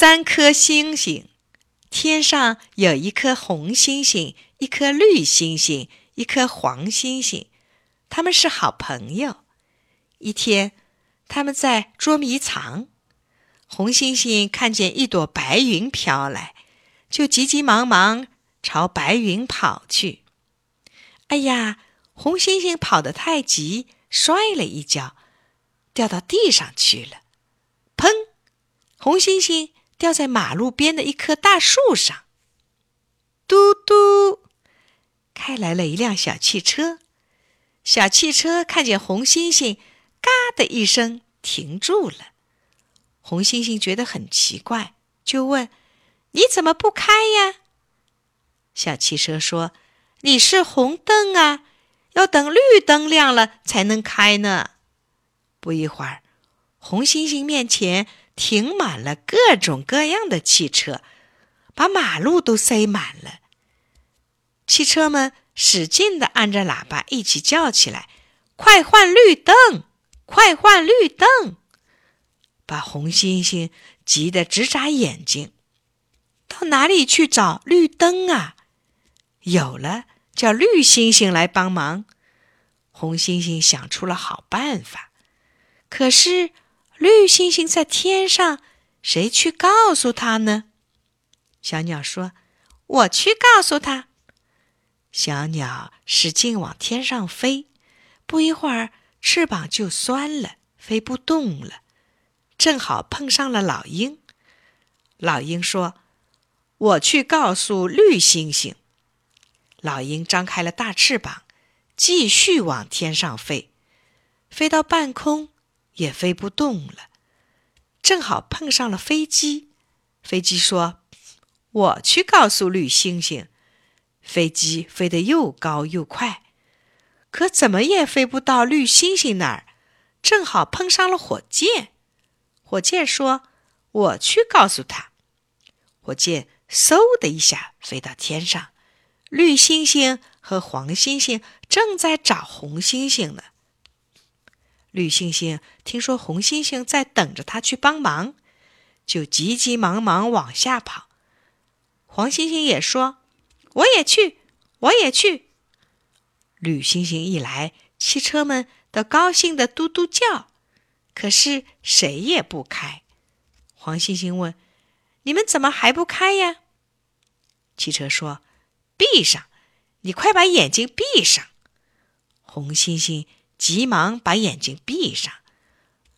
三颗星星，天上有一颗红星星，一颗绿星星，一颗黄星星，他们是好朋友。一天，他们在捉迷藏，红星星看见一朵白云飘来，就急急忙忙朝白云跑去。哎呀，红星星跑得太急，摔了一跤，掉到地上去了。砰！红星星。掉在马路边的一棵大树上。嘟嘟，开来了一辆小汽车。小汽车看见红星星，嘎的一声停住了。红星星觉得很奇怪，就问：“你怎么不开呀？”小汽车说：“你是红灯啊，要等绿灯亮了才能开呢。”不一会儿，红星星面前。停满了各种各样的汽车，把马路都塞满了。汽车们使劲的按着喇叭，一起叫起来：“快换绿灯！快换绿灯！”把红星星急得直眨眼睛。到哪里去找绿灯啊？有了，叫绿星星来帮忙。红星星想出了好办法，可是。绿星星在天上，谁去告诉他呢？小鸟说：“我去告诉他。”小鸟使劲往天上飞，不一会儿翅膀就酸了，飞不动了。正好碰上了老鹰。老鹰说：“我去告诉绿星星。”老鹰张开了大翅膀，继续往天上飞，飞到半空。也飞不动了，正好碰上了飞机。飞机说：“我去告诉绿星星。”飞机飞得又高又快，可怎么也飞不到绿星星那儿。正好碰上了火箭。火箭说：“我去告诉他。”火箭嗖的一下飞到天上，绿星星和黄星星正在找红星星呢。绿星星听说红星星在等着他去帮忙，就急急忙忙往下跑。黄星星也说：“我也去，我也去。”绿星星一来，汽车们都高兴的嘟嘟叫，可是谁也不开。黄星星问：“你们怎么还不开呀？”汽车说：“闭上，你快把眼睛闭上。”红星星。急忙把眼睛闭上，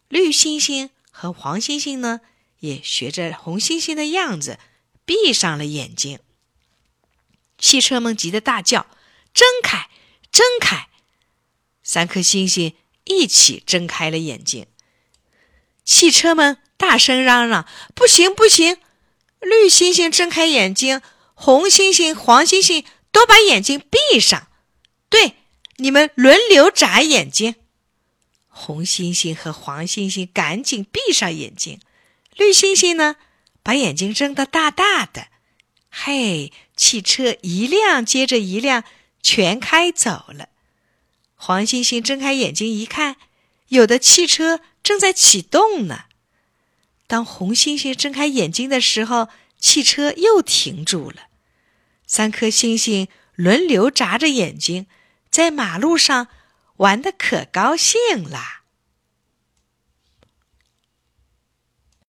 绿星星和黄星星呢，也学着红星星的样子闭上了眼睛。汽车们急得大叫：“睁开，睁开！”三颗星星一起睁开了眼睛。汽车们大声嚷嚷：“不行，不行！绿星星睁开眼睛，红星星、黄星星都把眼睛闭上。”你们轮流眨眼睛，红星星和黄星星赶紧闭上眼睛，绿星星呢，把眼睛睁得大大的。嘿，汽车一辆接着一辆全开走了。黄星星睁开眼睛一看，有的汽车正在启动呢。当红星星睁开眼睛的时候，汽车又停住了。三颗星星轮流眨着眼睛。在马路上玩的可高兴了。